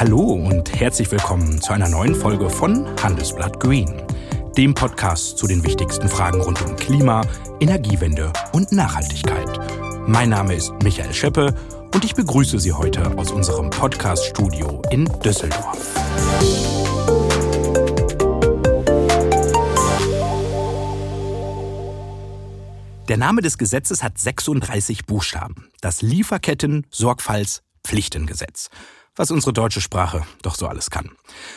Hallo und herzlich willkommen zu einer neuen Folge von Handelsblatt Green, dem Podcast zu den wichtigsten Fragen rund um Klima, Energiewende und Nachhaltigkeit. Mein Name ist Michael Scheppe und ich begrüße Sie heute aus unserem Podcast-Studio in Düsseldorf. Der Name des Gesetzes hat 36 Buchstaben. Das Lieferketten-Sorgfaltspflichtengesetz. Was unsere deutsche Sprache doch so alles kann.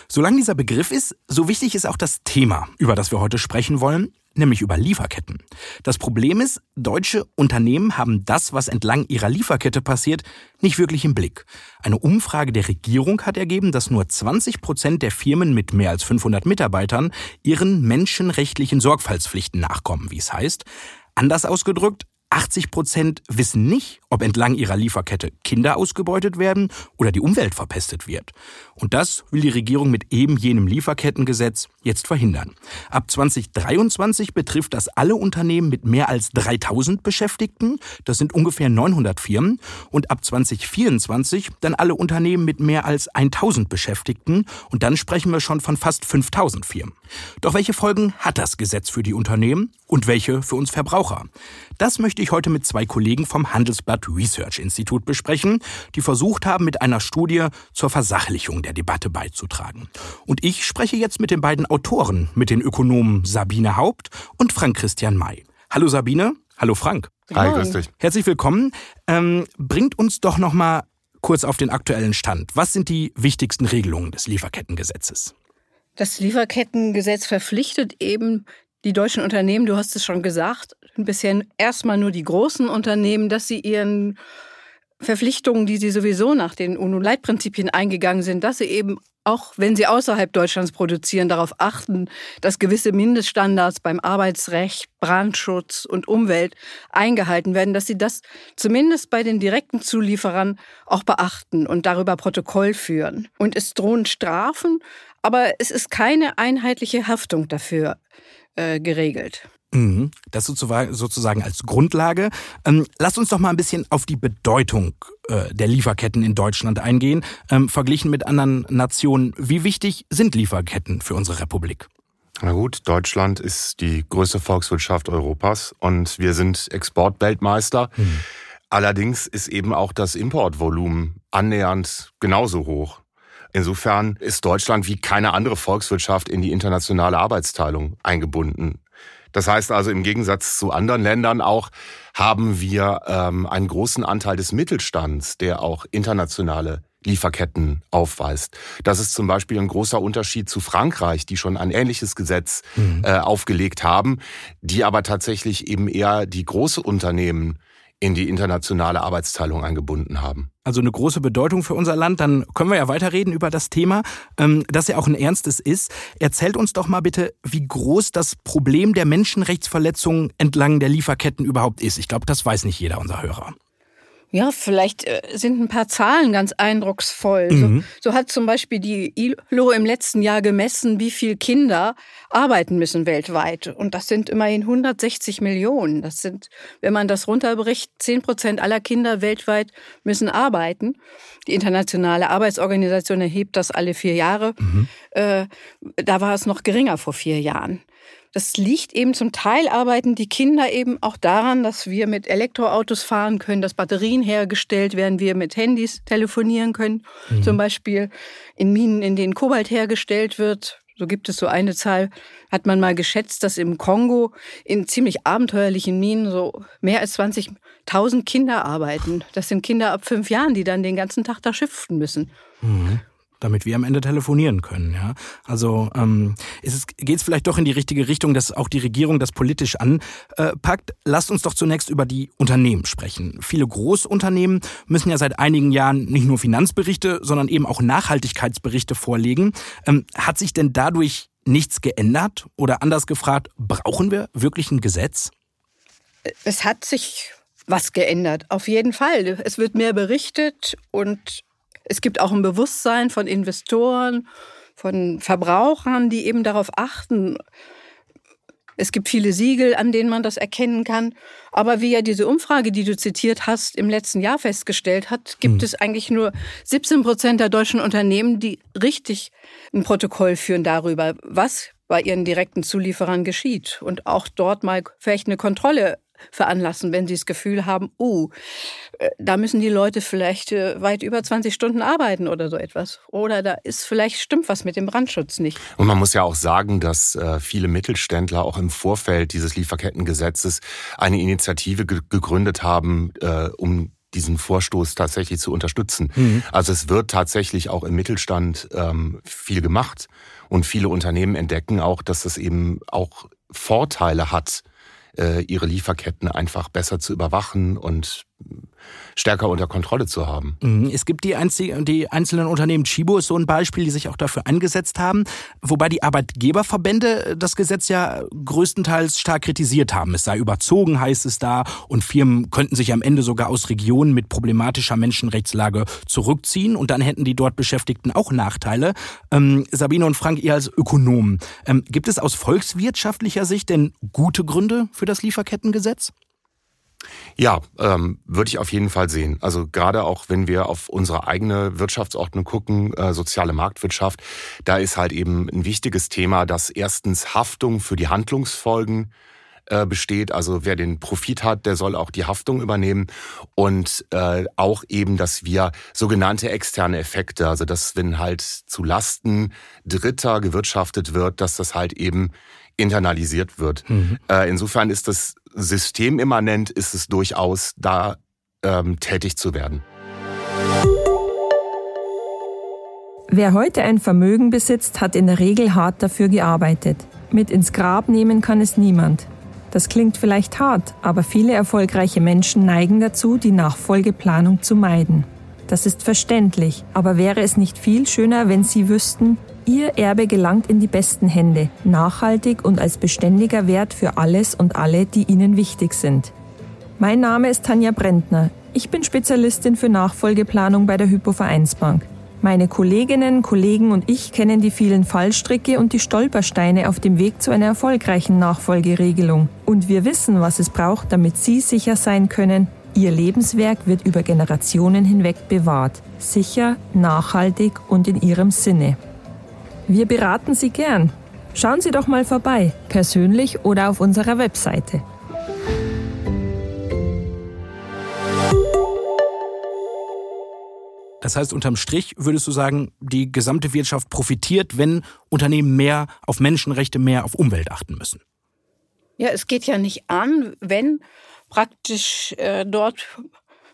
Solange dieser Begriff ist, so wichtig ist auch das Thema, über das wir heute sprechen wollen, nämlich über Lieferketten. Das Problem ist, deutsche Unternehmen haben das, was entlang ihrer Lieferkette passiert, nicht wirklich im Blick. Eine Umfrage der Regierung hat ergeben, dass nur 20 Prozent der Firmen mit mehr als 500 Mitarbeitern ihren menschenrechtlichen Sorgfaltspflichten nachkommen, wie es heißt. Anders ausgedrückt, 80 Prozent wissen nicht, ob entlang ihrer Lieferkette Kinder ausgebeutet werden oder die Umwelt verpestet wird. Und das will die Regierung mit eben jenem Lieferkettengesetz jetzt verhindern. Ab 2023 betrifft das alle Unternehmen mit mehr als 3000 Beschäftigten. Das sind ungefähr 900 Firmen. Und ab 2024 dann alle Unternehmen mit mehr als 1000 Beschäftigten. Und dann sprechen wir schon von fast 5000 Firmen. Doch welche Folgen hat das Gesetz für die Unternehmen und welche für uns Verbraucher? Das möchte ich heute mit zwei Kollegen vom Handelsblatt Research Institut besprechen, die versucht haben, mit einer Studie zur Versachlichung der Debatte beizutragen. Und ich spreche jetzt mit den beiden Autoren, mit den Ökonomen Sabine Haupt und Frank Christian May. Hallo Sabine, hallo Frank. Hi, grüß dich. Herzlich willkommen. Ähm, bringt uns doch noch mal kurz auf den aktuellen Stand. Was sind die wichtigsten Regelungen des Lieferkettengesetzes? Das Lieferkettengesetz verpflichtet eben die deutschen Unternehmen, du hast es schon gesagt, bisher erstmal nur die großen Unternehmen, dass sie ihren Verpflichtungen, die sie sowieso nach den UNO-Leitprinzipien eingegangen sind, dass sie eben auch wenn sie außerhalb Deutschlands produzieren, darauf achten, dass gewisse Mindeststandards beim Arbeitsrecht, Brandschutz und Umwelt eingehalten werden, dass sie das zumindest bei den direkten Zulieferern auch beachten und darüber Protokoll führen. Und es drohen Strafen, aber es ist keine einheitliche Haftung dafür äh, geregelt. Mhm. Das sozusagen als Grundlage. Ähm, lasst uns doch mal ein bisschen auf die Bedeutung äh, der Lieferketten in Deutschland eingehen, ähm, verglichen mit anderen Nationen. Wie wichtig sind Lieferketten für unsere Republik? Na gut, Deutschland ist die größte Volkswirtschaft Europas und wir sind Exportweltmeister. Mhm. Allerdings ist eben auch das Importvolumen annähernd genauso hoch. Insofern ist Deutschland wie keine andere Volkswirtschaft in die internationale Arbeitsteilung eingebunden. Das heißt also, im Gegensatz zu anderen Ländern auch, haben wir ähm, einen großen Anteil des Mittelstands, der auch internationale Lieferketten aufweist. Das ist zum Beispiel ein großer Unterschied zu Frankreich, die schon ein ähnliches Gesetz mhm. äh, aufgelegt haben, die aber tatsächlich eben eher die große Unternehmen in die internationale Arbeitsteilung eingebunden haben. Also eine große Bedeutung für unser Land. Dann können wir ja weiterreden über das Thema, ähm, das ja auch ein ernstes ist. Erzählt uns doch mal bitte, wie groß das Problem der Menschenrechtsverletzungen entlang der Lieferketten überhaupt ist. Ich glaube, das weiß nicht jeder unserer Hörer. Ja, vielleicht äh, sind ein paar Zahlen ganz eindrucksvoll. Mhm. So, so, hat zum Beispiel die ILO im letzten Jahr gemessen, wie viel Kinder arbeiten müssen weltweit. Und das sind immerhin 160 Millionen. Das sind, wenn man das runterbricht, 10 Prozent aller Kinder weltweit müssen arbeiten. Die Internationale Arbeitsorganisation erhebt das alle vier Jahre. Mhm. Äh, da war es noch geringer vor vier Jahren. Das liegt eben zum Teil arbeiten die Kinder eben auch daran, dass wir mit Elektroautos fahren können, dass Batterien hergestellt werden, wir mit Handys telefonieren können. Mhm. Zum Beispiel in Minen, in denen Kobalt hergestellt wird. So gibt es so eine Zahl, hat man mal geschätzt, dass im Kongo in ziemlich abenteuerlichen Minen so mehr als 20.000 Kinder arbeiten. Das sind Kinder ab fünf Jahren, die dann den ganzen Tag da schiffen müssen. Mhm damit wir am Ende telefonieren können. Ja? Also ähm, geht es vielleicht doch in die richtige Richtung, dass auch die Regierung das politisch anpackt. Lasst uns doch zunächst über die Unternehmen sprechen. Viele Großunternehmen müssen ja seit einigen Jahren nicht nur Finanzberichte, sondern eben auch Nachhaltigkeitsberichte vorlegen. Ähm, hat sich denn dadurch nichts geändert? Oder anders gefragt, brauchen wir wirklich ein Gesetz? Es hat sich was geändert, auf jeden Fall. Es wird mehr berichtet und es gibt auch ein Bewusstsein von Investoren, von Verbrauchern, die eben darauf achten, Es gibt viele Siegel, an denen man das erkennen kann. Aber wie ja diese Umfrage, die du zitiert hast, im letzten Jahr festgestellt hat, gibt mhm. es eigentlich nur 17 Prozent der deutschen Unternehmen, die richtig ein Protokoll führen darüber, was bei ihren direkten Zulieferern geschieht und auch dort mal vielleicht eine Kontrolle veranlassen, wenn sie das Gefühl haben, oh, da müssen die Leute vielleicht äh, weit über 20 Stunden arbeiten oder so etwas. Oder da ist vielleicht stimmt was mit dem Brandschutz nicht. Und man muss ja auch sagen, dass äh, viele Mittelständler auch im Vorfeld dieses Lieferkettengesetzes eine Initiative gegründet haben, um diesen Vorstoß tatsächlich zu unterstützen. Mhm. Also es wird tatsächlich auch im Mittelstand ähm, viel gemacht und viele Unternehmen entdecken auch, dass es eben auch Vorteile hat, äh, ihre Lieferketten einfach besser zu überwachen und stärker unter Kontrolle zu haben. Mhm. Es gibt die, einzige, die einzelnen Unternehmen, Chibo ist so ein Beispiel, die sich auch dafür eingesetzt haben, wobei die Arbeitgeberverbände das Gesetz ja größtenteils stark kritisiert haben. Es sei überzogen, heißt es da, und Firmen könnten sich am Ende sogar aus Regionen mit problematischer Menschenrechtslage zurückziehen und dann hätten die dort Beschäftigten auch Nachteile. Ähm, Sabine und Frank, ihr als Ökonomen, ähm, gibt es aus volkswirtschaftlicher Sicht denn gute Gründe für das Lieferkettengesetz? Ja, ähm, würde ich auf jeden Fall sehen. Also gerade auch, wenn wir auf unsere eigene Wirtschaftsordnung gucken, äh, soziale Marktwirtschaft, da ist halt eben ein wichtiges Thema, dass erstens Haftung für die Handlungsfolgen äh, besteht. Also wer den Profit hat, der soll auch die Haftung übernehmen. Und äh, auch eben, dass wir sogenannte externe Effekte, also dass wenn halt zu Lasten Dritter gewirtschaftet wird, dass das halt eben internalisiert wird. Mhm. Äh, insofern ist das systemimmanent, ist es durchaus da ähm, tätig zu werden. Wer heute ein Vermögen besitzt, hat in der Regel hart dafür gearbeitet. Mit ins Grab nehmen kann es niemand. Das klingt vielleicht hart, aber viele erfolgreiche Menschen neigen dazu, die Nachfolgeplanung zu meiden. Das ist verständlich, aber wäre es nicht viel schöner, wenn Sie wüssten, Ihr Erbe gelangt in die besten Hände, nachhaltig und als beständiger Wert für alles und alle, die Ihnen wichtig sind. Mein Name ist Tanja Brentner. Ich bin Spezialistin für Nachfolgeplanung bei der Hypovereinsbank. Meine Kolleginnen, Kollegen und ich kennen die vielen Fallstricke und die Stolpersteine auf dem Weg zu einer erfolgreichen Nachfolgeregelung. Und wir wissen, was es braucht, damit Sie sicher sein können, Ihr Lebenswerk wird über Generationen hinweg bewahrt, sicher, nachhaltig und in Ihrem Sinne. Wir beraten Sie gern. Schauen Sie doch mal vorbei, persönlich oder auf unserer Webseite. Das heißt, unterm Strich würdest du sagen, die gesamte Wirtschaft profitiert, wenn Unternehmen mehr auf Menschenrechte, mehr auf Umwelt achten müssen. Ja, es geht ja nicht an, wenn praktisch äh, dort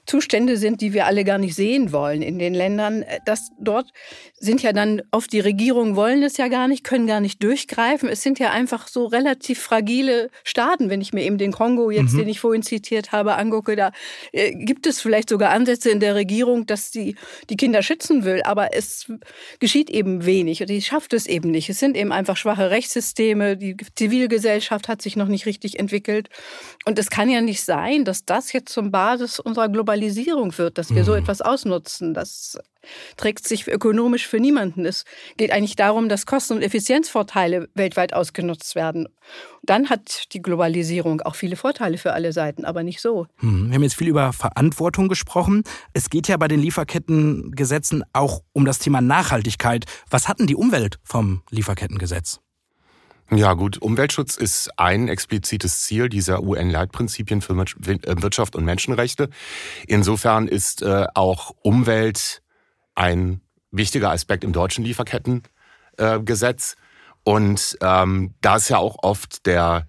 Zustände sind, die wir alle gar nicht sehen wollen in den Ländern. Das dort sind ja dann oft die Regierungen wollen es ja gar nicht, können gar nicht durchgreifen. Es sind ja einfach so relativ fragile Staaten. Wenn ich mir eben den Kongo jetzt, mhm. den ich vorhin zitiert habe, angucke, da äh, gibt es vielleicht sogar Ansätze in der Regierung, dass sie die Kinder schützen will, aber es geschieht eben wenig und sie schafft es eben nicht. Es sind eben einfach schwache Rechtssysteme, die Zivilgesellschaft hat sich noch nicht richtig entwickelt und es kann ja nicht sein, dass das jetzt zum Basis unserer Globalisierung Globalisierung wird, dass wir so mhm. etwas ausnutzen. Das trägt sich ökonomisch für niemanden. Es geht eigentlich darum, dass Kosten- und Effizienzvorteile weltweit ausgenutzt werden. Dann hat die Globalisierung auch viele Vorteile für alle Seiten, aber nicht so. Mhm. Wir haben jetzt viel über Verantwortung gesprochen. Es geht ja bei den Lieferkettengesetzen auch um das Thema Nachhaltigkeit. Was hatten die Umwelt vom Lieferkettengesetz? Ja gut, Umweltschutz ist ein explizites Ziel dieser UN-Leitprinzipien für äh, Wirtschaft und Menschenrechte. Insofern ist äh, auch Umwelt ein wichtiger Aspekt im deutschen Lieferkettengesetz. Äh, und ähm, da ist ja auch oft der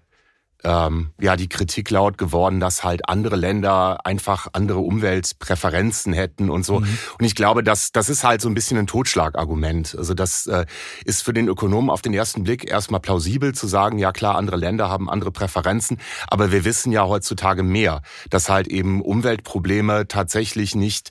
ähm, ja die Kritik laut geworden, dass halt andere Länder einfach andere Umweltpräferenzen hätten und so. Mhm. Und ich glaube, dass das ist halt so ein bisschen ein Totschlagargument. Also das äh, ist für den Ökonomen auf den ersten Blick erstmal plausibel zu sagen, ja klar, andere Länder haben andere Präferenzen, aber wir wissen ja heutzutage mehr, dass halt eben Umweltprobleme tatsächlich nicht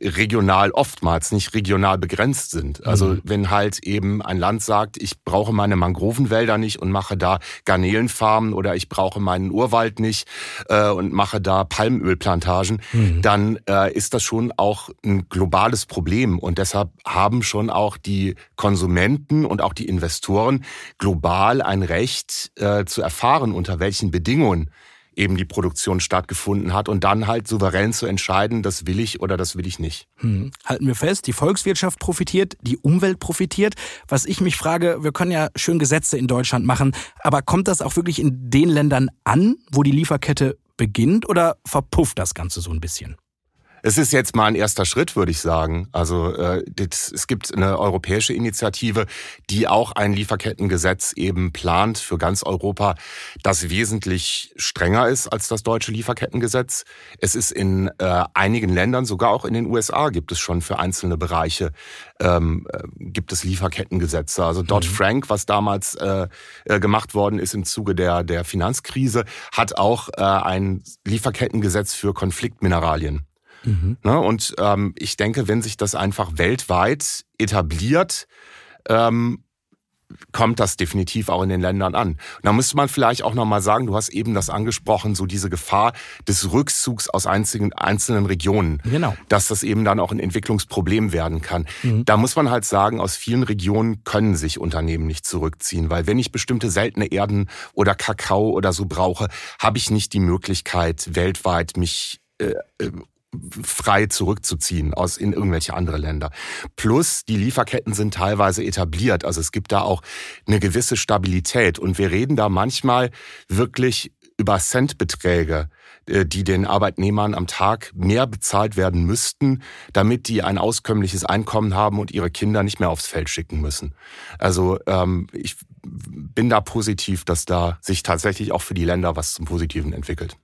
regional oftmals nicht regional begrenzt sind. Also mhm. wenn halt eben ein Land sagt, ich brauche meine Mangrovenwälder nicht und mache da Garnelenfarmen oder ich brauche meinen Urwald nicht äh, und mache da Palmölplantagen, mhm. dann äh, ist das schon auch ein globales Problem und deshalb haben schon auch die Konsumenten und auch die Investoren global ein Recht äh, zu erfahren, unter welchen Bedingungen eben die Produktion stattgefunden hat und dann halt souverän zu entscheiden, das will ich oder das will ich nicht. Hm. Halten wir fest, die Volkswirtschaft profitiert, die Umwelt profitiert. Was ich mich frage, wir können ja schön Gesetze in Deutschland machen, aber kommt das auch wirklich in den Ländern an, wo die Lieferkette beginnt oder verpufft das Ganze so ein bisschen? Es ist jetzt mal ein erster Schritt, würde ich sagen. Also äh, das, es gibt eine europäische Initiative, die auch ein Lieferkettengesetz eben plant für ganz Europa, das wesentlich strenger ist als das deutsche Lieferkettengesetz. Es ist in äh, einigen Ländern, sogar auch in den USA, gibt es schon für einzelne Bereiche ähm, äh, gibt es Lieferkettengesetze. Also Dodd mhm. Frank, was damals äh, äh, gemacht worden ist im Zuge der der Finanzkrise, hat auch äh, ein Lieferkettengesetz für Konfliktmineralien. Mhm. Ne? Und ähm, ich denke, wenn sich das einfach weltweit etabliert, ähm, kommt das definitiv auch in den Ländern an. Und da müsste man vielleicht auch nochmal sagen, du hast eben das angesprochen, so diese Gefahr des Rückzugs aus einzigen, einzelnen Regionen. Genau. Dass das eben dann auch ein Entwicklungsproblem werden kann. Mhm. Da muss man halt sagen, aus vielen Regionen können sich Unternehmen nicht zurückziehen, weil wenn ich bestimmte seltene Erden oder Kakao oder so brauche, habe ich nicht die Möglichkeit, weltweit mich äh, äh frei zurückzuziehen aus in irgendwelche andere Länder. Plus die Lieferketten sind teilweise etabliert, also es gibt da auch eine gewisse Stabilität und wir reden da manchmal wirklich über Centbeträge, äh, die den Arbeitnehmern am Tag mehr bezahlt werden müssten, damit die ein auskömmliches Einkommen haben und ihre Kinder nicht mehr aufs Feld schicken müssen. Also ähm, ich bin da positiv, dass da sich tatsächlich auch für die Länder was zum Positiven entwickelt.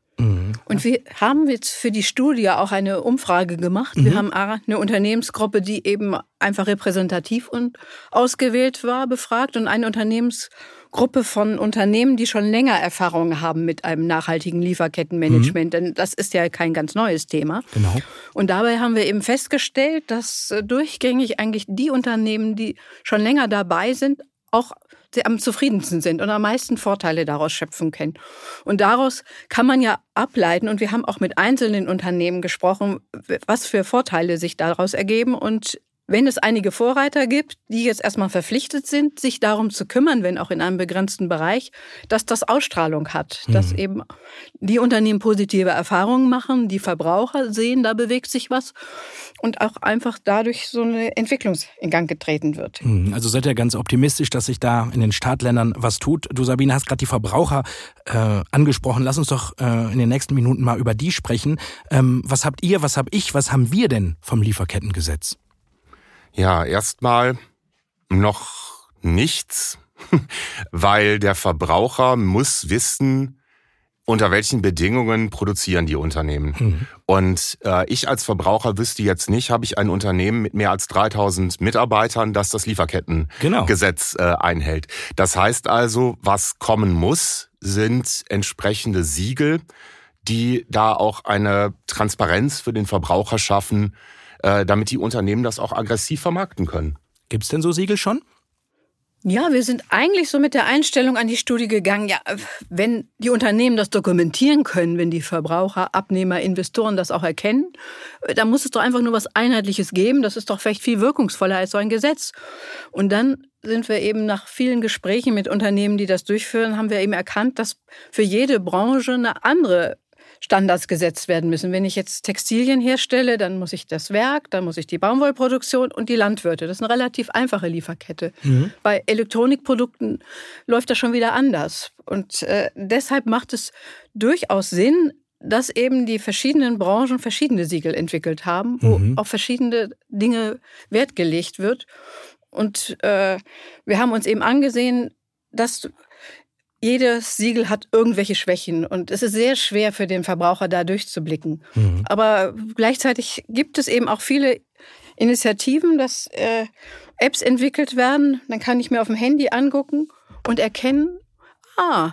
Mhm. Und wir haben jetzt für die Studie auch eine Umfrage gemacht. Mhm. Wir haben eine Unternehmensgruppe, die eben einfach repräsentativ und ausgewählt war, befragt und eine Unternehmensgruppe von Unternehmen, die schon länger Erfahrung haben mit einem nachhaltigen Lieferkettenmanagement. Mhm. Denn das ist ja kein ganz neues Thema. Genau. Und dabei haben wir eben festgestellt, dass äh, durchgängig eigentlich die Unternehmen, die schon länger dabei sind, auch am zufriedensten sind und am meisten Vorteile daraus schöpfen können. Und daraus kann man ja ableiten, und wir haben auch mit einzelnen Unternehmen gesprochen, was für Vorteile sich daraus ergeben. Und wenn es einige Vorreiter gibt, die jetzt erstmal verpflichtet sind, sich darum zu kümmern, wenn auch in einem begrenzten Bereich, dass das Ausstrahlung hat, mhm. dass eben die Unternehmen positive Erfahrungen machen, die Verbraucher sehen, da bewegt sich was und auch einfach dadurch so eine Entwicklung in Gang getreten wird. Mhm. Also seid ihr ganz optimistisch, dass sich da in den Startländern was tut. Du Sabine hast gerade die Verbraucher äh, angesprochen. Lass uns doch äh, in den nächsten Minuten mal über die sprechen. Ähm, was habt ihr, was hab ich, was haben wir denn vom Lieferkettengesetz? Ja, erstmal noch nichts, weil der Verbraucher muss wissen, unter welchen Bedingungen produzieren die Unternehmen. Mhm. Und äh, ich als Verbraucher wüsste jetzt nicht, habe ich ein Unternehmen mit mehr als 3000 Mitarbeitern, das das Lieferkettengesetz genau. äh, einhält. Das heißt also, was kommen muss, sind entsprechende Siegel, die da auch eine Transparenz für den Verbraucher schaffen, äh, damit die Unternehmen das auch aggressiv vermarkten können. Gibt es denn so Siegel schon? Ja, wir sind eigentlich so mit der Einstellung an die Studie gegangen, ja, wenn die Unternehmen das dokumentieren können, wenn die Verbraucher, Abnehmer, Investoren das auch erkennen, äh, dann muss es doch einfach nur was Einheitliches geben. Das ist doch vielleicht viel wirkungsvoller als so ein Gesetz. Und dann sind wir eben nach vielen Gesprächen mit Unternehmen, die das durchführen, haben wir eben erkannt, dass für jede Branche eine andere Standards gesetzt werden müssen. Wenn ich jetzt Textilien herstelle, dann muss ich das Werk, dann muss ich die Baumwollproduktion und die Landwirte. Das ist eine relativ einfache Lieferkette. Mhm. Bei Elektronikprodukten läuft das schon wieder anders. Und äh, deshalb macht es durchaus Sinn, dass eben die verschiedenen Branchen verschiedene Siegel entwickelt haben, wo mhm. auf verschiedene Dinge Wert gelegt wird. Und äh, wir haben uns eben angesehen, dass jedes Siegel hat irgendwelche Schwächen und es ist sehr schwer für den Verbraucher da durchzublicken. Mhm. Aber gleichzeitig gibt es eben auch viele Initiativen, dass äh, Apps entwickelt werden. Dann kann ich mir auf dem Handy angucken und erkennen, ah,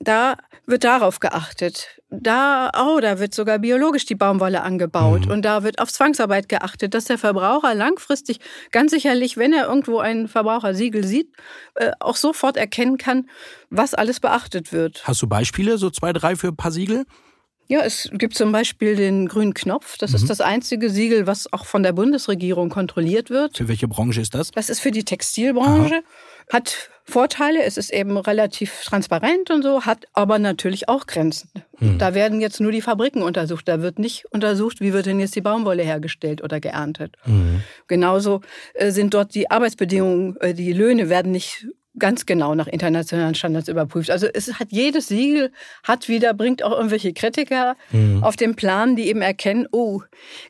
da wird darauf geachtet. Da, oh, da wird sogar biologisch die Baumwolle angebaut mhm. und da wird auf Zwangsarbeit geachtet, dass der Verbraucher langfristig ganz sicherlich, wenn er irgendwo ein Verbrauchersiegel sieht, äh, auch sofort erkennen kann, was alles beachtet wird. Hast du Beispiele, so zwei, drei für ein paar Siegel? Ja, es gibt zum Beispiel den grünen Knopf. Das mhm. ist das einzige Siegel, was auch von der Bundesregierung kontrolliert wird. Für welche Branche ist das? Das ist für die Textilbranche. Aha. Hat Vorteile, es ist eben relativ transparent und so, hat aber natürlich auch Grenzen. Mhm. Da werden jetzt nur die Fabriken untersucht. Da wird nicht untersucht, wie wird denn jetzt die Baumwolle hergestellt oder geerntet. Mhm. Genauso äh, sind dort die Arbeitsbedingungen, äh, die Löhne werden nicht ganz genau nach internationalen Standards überprüft. Also es hat jedes Siegel hat wieder bringt auch irgendwelche Kritiker mhm. auf den Plan, die eben erkennen, oh,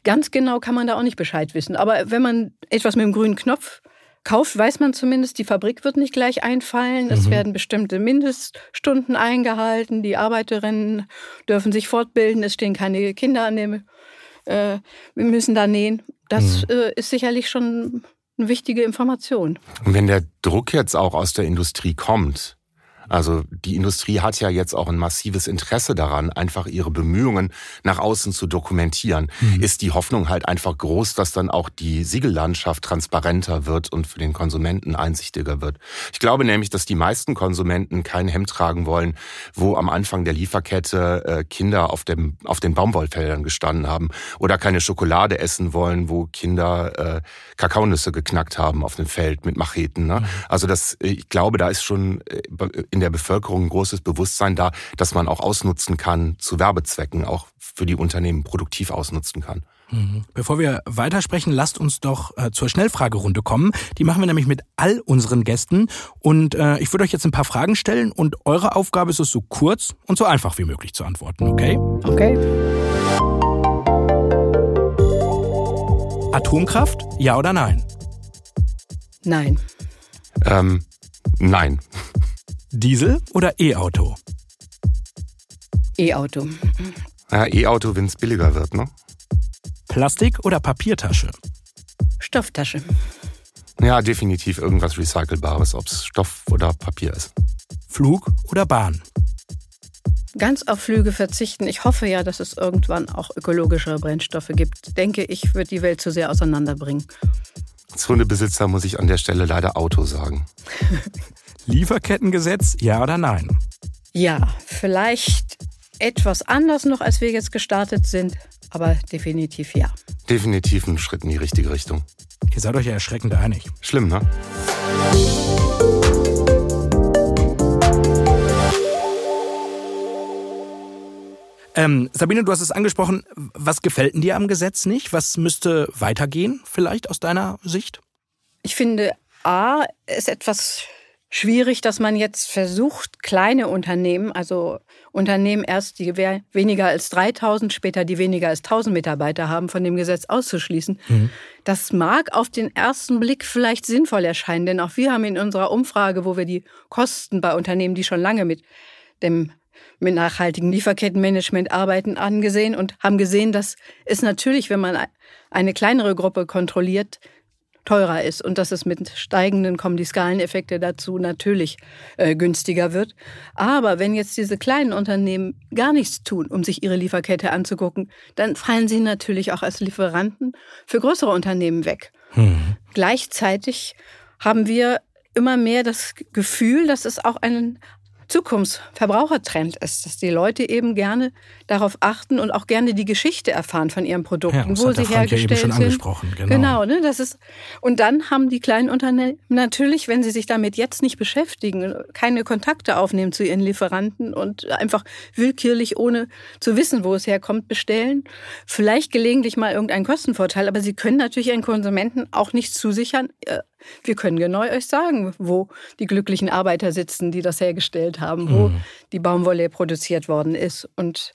ganz genau kann man da auch nicht Bescheid wissen. Aber wenn man etwas mit dem grünen Knopf kauft, weiß man zumindest, die Fabrik wird nicht gleich einfallen. Es mhm. werden bestimmte Mindeststunden eingehalten. Die Arbeiterinnen dürfen sich fortbilden. Es stehen keine Kinder an dem. Äh, wir müssen da nähen. Das mhm. äh, ist sicherlich schon eine wichtige Information. Und wenn der Druck jetzt auch aus der Industrie kommt, also die Industrie hat ja jetzt auch ein massives Interesse daran, einfach ihre Bemühungen nach außen zu dokumentieren. Mhm. Ist die Hoffnung halt einfach groß, dass dann auch die Siegellandschaft transparenter wird und für den Konsumenten einsichtiger wird. Ich glaube nämlich, dass die meisten Konsumenten kein Hemd tragen wollen, wo am Anfang der Lieferkette äh, Kinder auf, dem, auf den Baumwollfeldern gestanden haben oder keine Schokolade essen wollen, wo Kinder äh, Kakaonüsse geknackt haben auf dem Feld mit Macheten. Ne? Mhm. Also das, ich glaube, da ist schon äh, in der Bevölkerung ein großes Bewusstsein da, dass man auch ausnutzen kann zu Werbezwecken, auch für die Unternehmen produktiv ausnutzen kann. Mhm. Bevor wir weitersprechen, lasst uns doch äh, zur Schnellfragerunde kommen. Die machen wir nämlich mit all unseren Gästen. Und äh, ich würde euch jetzt ein paar Fragen stellen und eure Aufgabe ist es, so kurz und so einfach wie möglich zu antworten, okay? Okay. Atomkraft, ja oder nein? Nein. Ähm, nein. Diesel oder E-Auto? E-Auto. Ja, E-Auto, wenn es billiger wird, ne? Plastik oder Papiertasche? Stofftasche. Ja, definitiv irgendwas Recycelbares, ob es Stoff oder Papier ist. Flug oder Bahn? Ganz auf Flüge verzichten. Ich hoffe ja, dass es irgendwann auch ökologischere Brennstoffe gibt. Denke ich, wird die Welt zu sehr auseinanderbringen. Als Hundebesitzer muss ich an der Stelle leider Auto sagen. Lieferkettengesetz, ja oder nein? Ja, vielleicht etwas anders noch, als wir jetzt gestartet sind, aber definitiv ja. Definitiv ein Schritt in die richtige Richtung. Ihr seid euch ja erschreckend einig. Schlimm, ne? Ähm, Sabine, du hast es angesprochen. Was gefällt dir am Gesetz nicht? Was müsste weitergehen, vielleicht aus deiner Sicht? Ich finde, A, ist etwas schwierig, dass man jetzt versucht, kleine Unternehmen, also Unternehmen erst, die weniger als 3000, später die weniger als 1000 Mitarbeiter haben, von dem Gesetz auszuschließen. Mhm. Das mag auf den ersten Blick vielleicht sinnvoll erscheinen, denn auch wir haben in unserer Umfrage, wo wir die Kosten bei Unternehmen, die schon lange mit dem mit nachhaltigen Lieferkettenmanagement arbeiten, angesehen und haben gesehen, dass es natürlich, wenn man eine kleinere Gruppe kontrolliert, teurer ist und dass es mit steigenden kommen die Skaleneffekte dazu natürlich äh, günstiger wird. Aber wenn jetzt diese kleinen Unternehmen gar nichts tun, um sich ihre Lieferkette anzugucken, dann fallen sie natürlich auch als Lieferanten für größere Unternehmen weg. Hm. Gleichzeitig haben wir immer mehr das Gefühl, dass es auch einen Zukunftsverbrauchertrend ist, dass die Leute eben gerne darauf achten und auch gerne die Geschichte erfahren von ihren Produkten, ja, wo sie hergestellt ja eben schon angesprochen. Genau. genau, ne, das ist und dann haben die kleinen Unternehmen natürlich, wenn sie sich damit jetzt nicht beschäftigen, keine Kontakte aufnehmen zu ihren Lieferanten und einfach willkürlich ohne zu wissen, wo es herkommt, bestellen, vielleicht gelegentlich mal irgendeinen Kostenvorteil, aber sie können natürlich ihren Konsumenten auch nicht zusichern, äh, wir können genau euch sagen, wo die glücklichen Arbeiter sitzen, die das hergestellt haben, wo mhm. die Baumwolle produziert worden ist. Und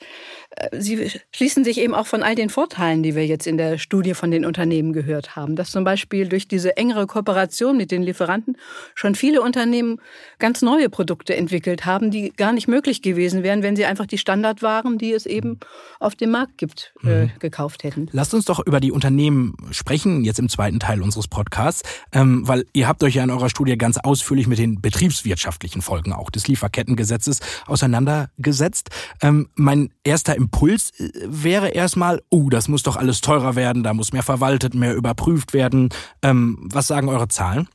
äh, sie schließen sich eben auch von all den Vorteilen, die wir jetzt in der Studie von den Unternehmen gehört haben, dass zum Beispiel durch diese engere Kooperation mit den Lieferanten schon viele Unternehmen ganz neue Produkte entwickelt haben, die gar nicht möglich gewesen wären, wenn sie einfach die Standardwaren, die es eben auf dem Markt gibt, äh, mhm. gekauft hätten. Lasst uns doch über die Unternehmen sprechen, jetzt im zweiten Teil unseres Podcasts. Ähm, ähm, weil ihr habt euch ja in eurer Studie ganz ausführlich mit den betriebswirtschaftlichen Folgen auch des Lieferkettengesetzes auseinandergesetzt. Ähm, mein erster Impuls äh, wäre erstmal, oh, das muss doch alles teurer werden, da muss mehr verwaltet, mehr überprüft werden. Ähm, was sagen eure Zahlen?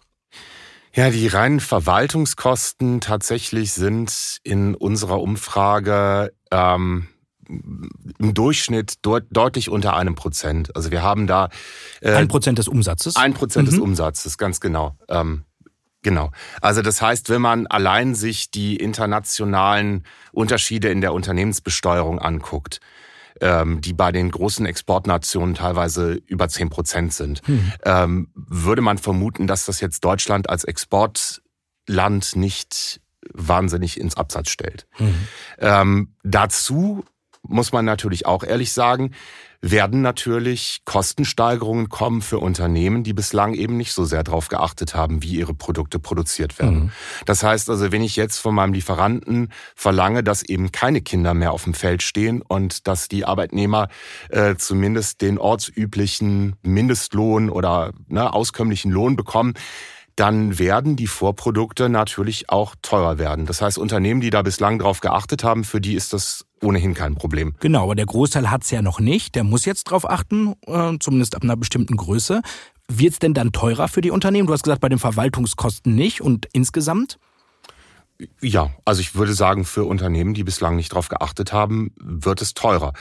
Ja, die reinen Verwaltungskosten tatsächlich sind in unserer Umfrage ähm, im Durchschnitt deut deutlich unter einem Prozent. Also wir haben da äh, ein Prozent des Umsatzes. Ein Prozent mhm. des Umsatzes, ganz genau. Ähm, genau. Also das heißt, wenn man allein sich die internationalen Unterschiede in der Unternehmensbesteuerung anguckt, ähm, die bei den großen Exportnationen teilweise über zehn Prozent sind, mhm. ähm, würde man vermuten, dass das jetzt Deutschland als Exportland nicht wahnsinnig ins Absatz stellt. Mhm. Ähm, dazu muss man natürlich auch ehrlich sagen, werden natürlich Kostensteigerungen kommen für Unternehmen, die bislang eben nicht so sehr darauf geachtet haben, wie ihre Produkte produziert werden. Mhm. Das heißt also, wenn ich jetzt von meinem Lieferanten verlange, dass eben keine Kinder mehr auf dem Feld stehen und dass die Arbeitnehmer äh, zumindest den ortsüblichen Mindestlohn oder ne, auskömmlichen Lohn bekommen, dann werden die Vorprodukte natürlich auch teurer werden. Das heißt, Unternehmen, die da bislang drauf geachtet haben, für die ist das ohnehin kein Problem. Genau, aber der Großteil hat's ja noch nicht. Der muss jetzt drauf achten, äh, zumindest ab einer bestimmten Größe. Wird's denn dann teurer für die Unternehmen? Du hast gesagt, bei den Verwaltungskosten nicht und insgesamt? Ja, also ich würde sagen, für Unternehmen, die bislang nicht darauf geachtet haben, wird es teurer.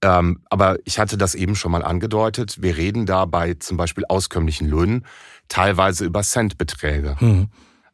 Ähm, aber ich hatte das eben schon mal angedeutet. Wir reden da bei zum Beispiel auskömmlichen Löhnen teilweise über Centbeträge. Mhm.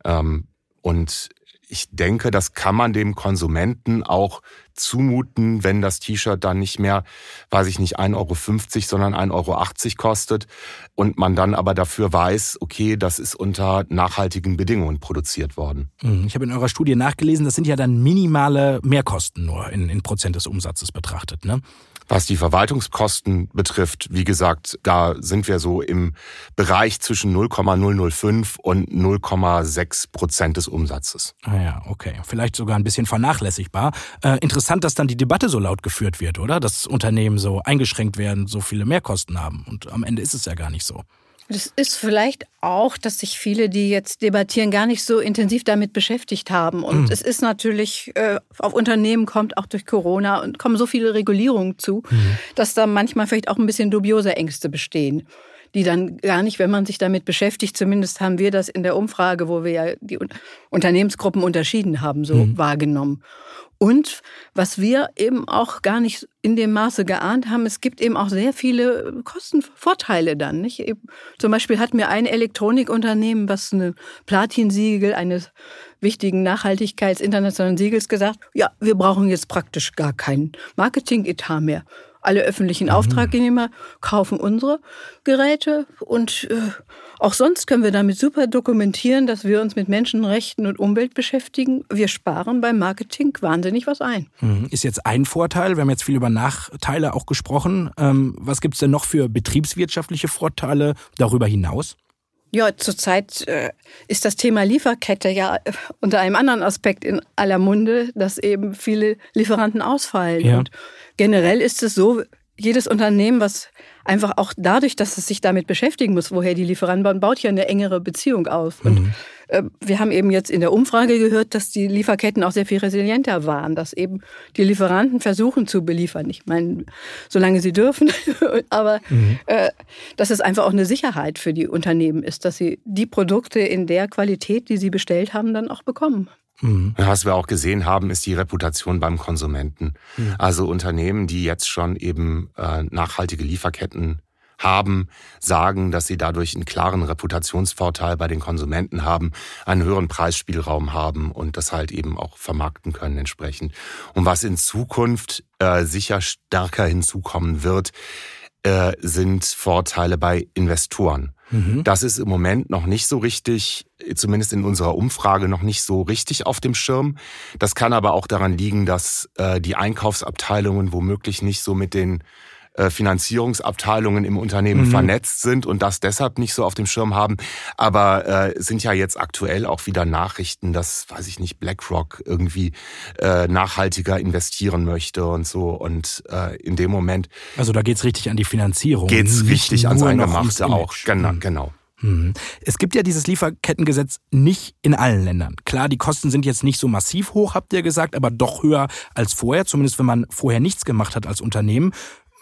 Ähm, und ich denke, das kann man dem Konsumenten auch zumuten, wenn das T-Shirt dann nicht mehr, weiß ich nicht, 1,50 Euro, sondern 1,80 Euro kostet und man dann aber dafür weiß, okay, das ist unter nachhaltigen Bedingungen produziert worden. Mhm. Ich habe in eurer Studie nachgelesen, das sind ja dann minimale Mehrkosten nur in, in Prozent des Umsatzes betrachtet, ne? Was die Verwaltungskosten betrifft, wie gesagt, da sind wir so im Bereich zwischen 0,005 und 0,6 Prozent des Umsatzes. Ah ja, okay. Vielleicht sogar ein bisschen vernachlässigbar. Äh, interessant, dass dann die Debatte so laut geführt wird, oder? Dass Unternehmen so eingeschränkt werden, so viele Mehrkosten haben. Und am Ende ist es ja gar nicht so. Das ist vielleicht auch, dass sich viele, die jetzt debattieren, gar nicht so intensiv damit beschäftigt haben. Und mhm. es ist natürlich, äh, auf Unternehmen kommt auch durch Corona und kommen so viele Regulierungen zu, mhm. dass da manchmal vielleicht auch ein bisschen dubiose Ängste bestehen die dann gar nicht, wenn man sich damit beschäftigt, zumindest haben wir das in der Umfrage, wo wir ja die Unternehmensgruppen unterschieden haben, so mhm. wahrgenommen. Und was wir eben auch gar nicht in dem Maße geahnt haben, es gibt eben auch sehr viele Kostenvorteile dann. Nicht? Zum Beispiel hat mir ein Elektronikunternehmen, was ein Platinsiegel eines wichtigen Nachhaltigkeits internationalen Siegels gesagt, ja, wir brauchen jetzt praktisch gar keinen Marketing-Etat mehr. Alle öffentlichen mhm. Auftragnehmer kaufen unsere Geräte und äh, auch sonst können wir damit super dokumentieren, dass wir uns mit Menschenrechten und Umwelt beschäftigen. Wir sparen beim Marketing wahnsinnig was ein. Mhm. Ist jetzt ein Vorteil. Wir haben jetzt viel über Nachteile auch gesprochen. Ähm, was gibt es denn noch für betriebswirtschaftliche Vorteile darüber hinaus? Ja, zurzeit äh, ist das Thema Lieferkette ja äh, unter einem anderen Aspekt in aller Munde, dass eben viele Lieferanten ausfallen. Ja. Und generell ist es so, jedes Unternehmen, was einfach auch dadurch, dass es sich damit beschäftigen muss, woher die Lieferanten bauen, baut ja eine engere Beziehung auf. Und mhm. äh, wir haben eben jetzt in der Umfrage gehört, dass die Lieferketten auch sehr viel resilienter waren, dass eben die Lieferanten versuchen zu beliefern. Ich meine, solange sie dürfen, aber mhm. äh, dass es einfach auch eine Sicherheit für die Unternehmen ist, dass sie die Produkte in der Qualität, die sie bestellt haben, dann auch bekommen. Mhm. Was wir auch gesehen haben, ist die Reputation beim Konsumenten. Mhm. Also Unternehmen, die jetzt schon eben äh, nachhaltige Lieferketten haben, sagen, dass sie dadurch einen klaren Reputationsvorteil bei den Konsumenten haben, einen höheren Preisspielraum haben und das halt eben auch vermarkten können entsprechend. Und was in Zukunft äh, sicher stärker hinzukommen wird, äh, sind Vorteile bei Investoren. Mhm. Das ist im Moment noch nicht so richtig, zumindest in unserer Umfrage noch nicht so richtig auf dem Schirm. Das kann aber auch daran liegen, dass äh, die Einkaufsabteilungen womöglich nicht so mit den Finanzierungsabteilungen im Unternehmen mhm. vernetzt sind und das deshalb nicht so auf dem Schirm haben. Aber äh, sind ja jetzt aktuell auch wieder Nachrichten, dass, weiß ich nicht, BlackRock irgendwie äh, nachhaltiger investieren möchte und so. Und äh, in dem Moment. Also da geht's richtig an die Finanzierung. Geht's richtig ans Eingemachte auch. Genau, mhm. genau. Es gibt ja dieses Lieferkettengesetz nicht in allen Ländern. Klar, die Kosten sind jetzt nicht so massiv hoch, habt ihr gesagt, aber doch höher als vorher, zumindest wenn man vorher nichts gemacht hat als Unternehmen.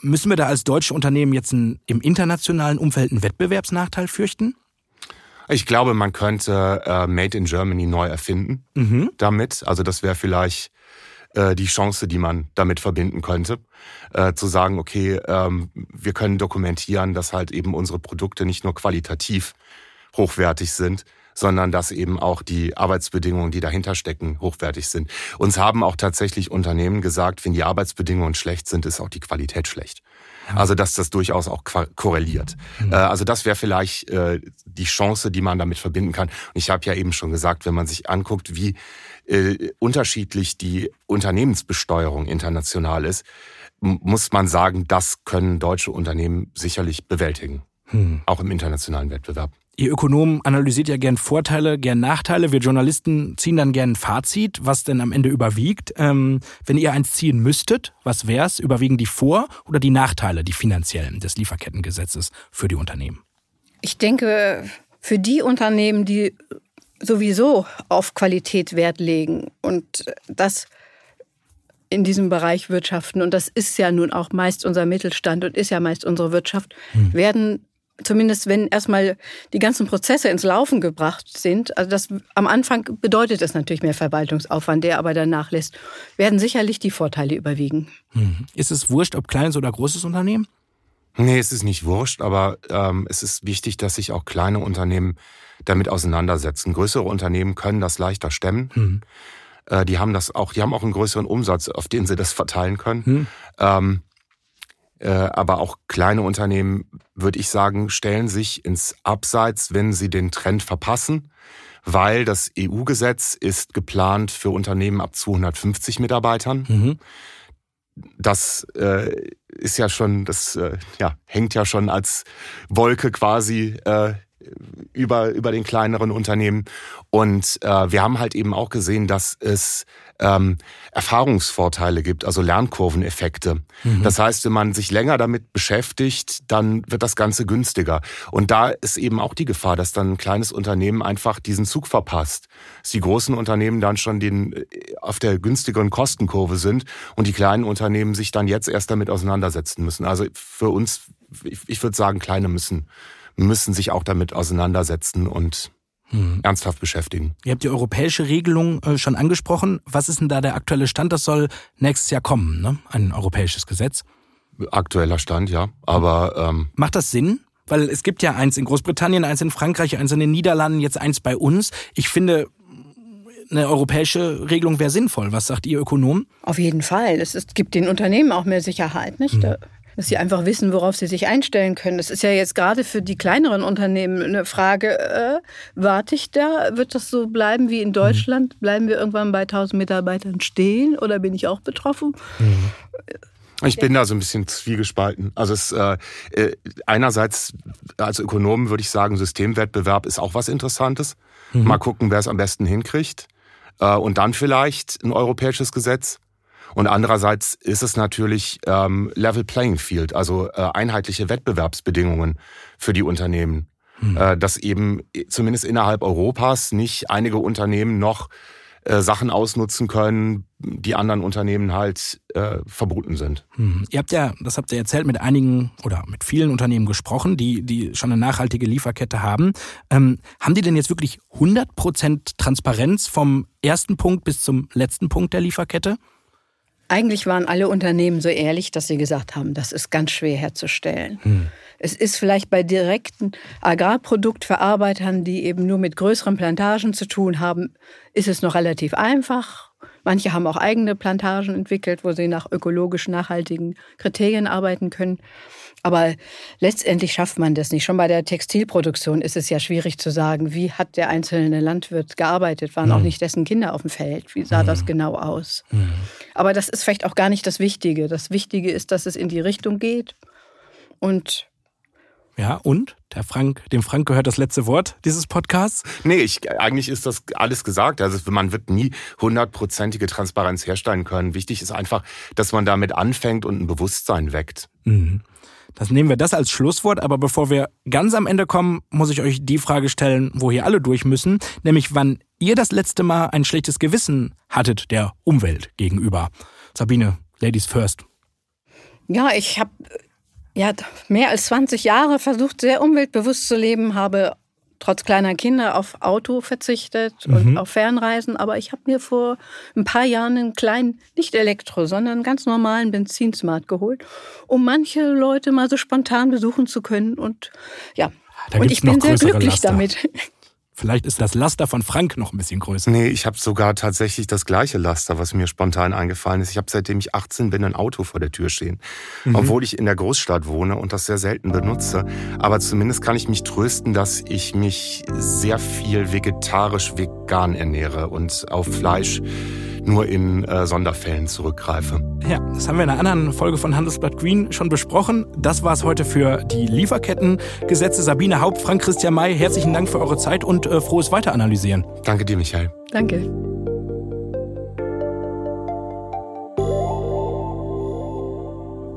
Müssen wir da als deutsche Unternehmen jetzt ein, im internationalen Umfeld einen Wettbewerbsnachteil fürchten? Ich glaube, man könnte äh, Made in Germany neu erfinden mhm. damit. Also das wäre vielleicht äh, die Chance, die man damit verbinden könnte, äh, zu sagen, okay, ähm, wir können dokumentieren, dass halt eben unsere Produkte nicht nur qualitativ hochwertig sind, sondern dass eben auch die Arbeitsbedingungen, die dahinter stecken, hochwertig sind. Uns haben auch tatsächlich Unternehmen gesagt, wenn die Arbeitsbedingungen schlecht sind, ist auch die Qualität schlecht. Also dass das durchaus auch korreliert. Mhm. Also das wäre vielleicht äh, die Chance, die man damit verbinden kann. Und ich habe ja eben schon gesagt, wenn man sich anguckt, wie äh, unterschiedlich die Unternehmensbesteuerung international ist, muss man sagen, das können deutsche Unternehmen sicherlich bewältigen. Hm. Auch im internationalen Wettbewerb. Ihr Ökonomen analysiert ja gern Vorteile, gern Nachteile. Wir Journalisten ziehen dann gern ein Fazit, was denn am Ende überwiegt. Ähm, wenn ihr eins ziehen müsstet, was wär's? Überwiegen die Vor- oder die Nachteile, die finanziellen des Lieferkettengesetzes für die Unternehmen? Ich denke, für die Unternehmen, die sowieso auf Qualität Wert legen und das in diesem Bereich wirtschaften, und das ist ja nun auch meist unser Mittelstand und ist ja meist unsere Wirtschaft, hm. werden zumindest wenn erstmal die ganzen Prozesse ins Laufen gebracht sind, also das am Anfang bedeutet es natürlich mehr Verwaltungsaufwand, der aber danach lässt, werden sicherlich die Vorteile überwiegen. Hm. Ist es wurscht, ob kleines oder großes Unternehmen? Nee, es ist nicht wurscht, aber ähm, es ist wichtig, dass sich auch kleine Unternehmen damit auseinandersetzen. Größere Unternehmen können das leichter stemmen. Hm. Äh, die haben das auch, die haben auch einen größeren Umsatz, auf den sie das verteilen können. Hm. Ähm, äh, aber auch kleine Unternehmen, würde ich sagen, stellen sich ins Abseits, wenn sie den Trend verpassen, weil das EU-Gesetz ist geplant für Unternehmen ab 250 Mitarbeitern. Mhm. Das äh, ist ja schon, das äh, ja, hängt ja schon als Wolke quasi äh, über, über den kleineren Unternehmen. Und äh, wir haben halt eben auch gesehen, dass es ähm, Erfahrungsvorteile gibt, also Lernkurveneffekte. Mhm. Das heißt, wenn man sich länger damit beschäftigt, dann wird das Ganze günstiger. Und da ist eben auch die Gefahr, dass dann ein kleines Unternehmen einfach diesen Zug verpasst. Dass die großen Unternehmen dann schon den, äh, auf der günstigeren Kostenkurve sind und die kleinen Unternehmen sich dann jetzt erst damit auseinandersetzen müssen. Also für uns, ich, ich würde sagen, kleine müssen müssen sich auch damit auseinandersetzen und hm. ernsthaft beschäftigen. Ihr habt die europäische Regelung äh, schon angesprochen. Was ist denn da der aktuelle Stand? Das soll nächstes Jahr kommen, ne? Ein europäisches Gesetz. Aktueller Stand, ja. Aber ähm macht das Sinn? Weil es gibt ja eins in Großbritannien, eins in Frankreich, eins in den Niederlanden, jetzt eins bei uns. Ich finde, eine europäische Regelung wäre sinnvoll. Was sagt ihr Ökonom? Auf jeden Fall. Es, ist, gibt den Unternehmen auch mehr Sicherheit, nicht? Hm dass sie einfach wissen, worauf sie sich einstellen können. Das ist ja jetzt gerade für die kleineren Unternehmen eine Frage, äh, warte ich da? Wird das so bleiben wie in Deutschland? Mhm. Bleiben wir irgendwann bei 1000 Mitarbeitern stehen oder bin ich auch betroffen? Mhm. Ich bin da so ein bisschen zwiegespalten. Also es äh, äh, einerseits als Ökonom würde ich sagen, Systemwettbewerb ist auch was Interessantes. Mhm. Mal gucken, wer es am besten hinkriegt. Äh, und dann vielleicht ein europäisches Gesetz. Und andererseits ist es natürlich ähm, Level Playing Field, also äh, einheitliche Wettbewerbsbedingungen für die Unternehmen. Hm. Äh, dass eben zumindest innerhalb Europas nicht einige Unternehmen noch äh, Sachen ausnutzen können, die anderen Unternehmen halt äh, verboten sind. Hm. Ihr habt ja, das habt ihr erzählt, mit einigen oder mit vielen Unternehmen gesprochen, die, die schon eine nachhaltige Lieferkette haben. Ähm, haben die denn jetzt wirklich 100% Transparenz vom ersten Punkt bis zum letzten Punkt der Lieferkette? Eigentlich waren alle Unternehmen so ehrlich, dass sie gesagt haben, das ist ganz schwer herzustellen. Hm. Es ist vielleicht bei direkten Agrarproduktverarbeitern, die eben nur mit größeren Plantagen zu tun haben, ist es noch relativ einfach. Manche haben auch eigene Plantagen entwickelt, wo sie nach ökologisch nachhaltigen Kriterien arbeiten können. Aber letztendlich schafft man das nicht. Schon bei der Textilproduktion ist es ja schwierig zu sagen, wie hat der einzelne Landwirt gearbeitet, waren mhm. auch nicht dessen Kinder auf dem Feld, wie sah mhm. das genau aus. Mhm. Aber das ist vielleicht auch gar nicht das Wichtige. Das Wichtige ist, dass es in die Richtung geht und Ja, und? Der Frank, dem Frank gehört das letzte Wort dieses Podcasts? Nee, ich, eigentlich ist das alles gesagt. Also man wird nie hundertprozentige Transparenz herstellen können. Wichtig ist einfach, dass man damit anfängt und ein Bewusstsein weckt. Mhm. Das nehmen wir das als Schlusswort, aber bevor wir ganz am Ende kommen, muss ich euch die Frage stellen, wo hier alle durch müssen, nämlich wann ihr das letzte Mal ein schlechtes Gewissen hattet der Umwelt gegenüber. Sabine, Ladies first. Ja, ich habe ja, mehr als 20 Jahre versucht, sehr umweltbewusst zu leben, habe trotz kleiner Kinder auf Auto verzichtet und mhm. auf Fernreisen. Aber ich habe mir vor ein paar Jahren einen kleinen, nicht Elektro, sondern einen ganz normalen Benzinsmart geholt, um manche Leute mal so spontan besuchen zu können. Und ja, und ich bin sehr glücklich Laster. damit. Vielleicht ist das Laster von Frank noch ein bisschen größer. Nee, ich habe sogar tatsächlich das gleiche Laster, was mir spontan eingefallen ist. Ich habe seitdem ich 18 bin ein Auto vor der Tür stehen. Mhm. Obwohl ich in der Großstadt wohne und das sehr selten benutze. Aber zumindest kann ich mich trösten, dass ich mich sehr viel vegetarisch vegan ernähre und auf Fleisch nur in äh, Sonderfällen zurückgreife. Ja, das haben wir in einer anderen Folge von Handelsblatt Green schon besprochen. Das war es heute für die Lieferkettengesetze. Sabine Haupt, Frank Christian May, herzlichen Dank für eure Zeit und äh, frohes Weiteranalysieren. Danke dir, Michael. Danke.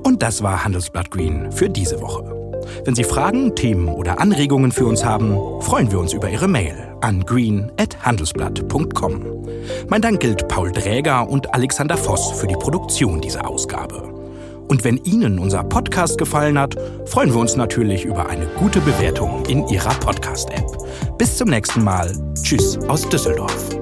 Und das war Handelsblatt Green für diese Woche. Wenn Sie Fragen, Themen oder Anregungen für uns haben, freuen wir uns über Ihre Mail an green.handelsblatt.com. Mein Dank gilt Paul Dräger und Alexander Voss für die Produktion dieser Ausgabe. Und wenn Ihnen unser Podcast gefallen hat, freuen wir uns natürlich über eine gute Bewertung in Ihrer Podcast-App. Bis zum nächsten Mal. Tschüss aus Düsseldorf.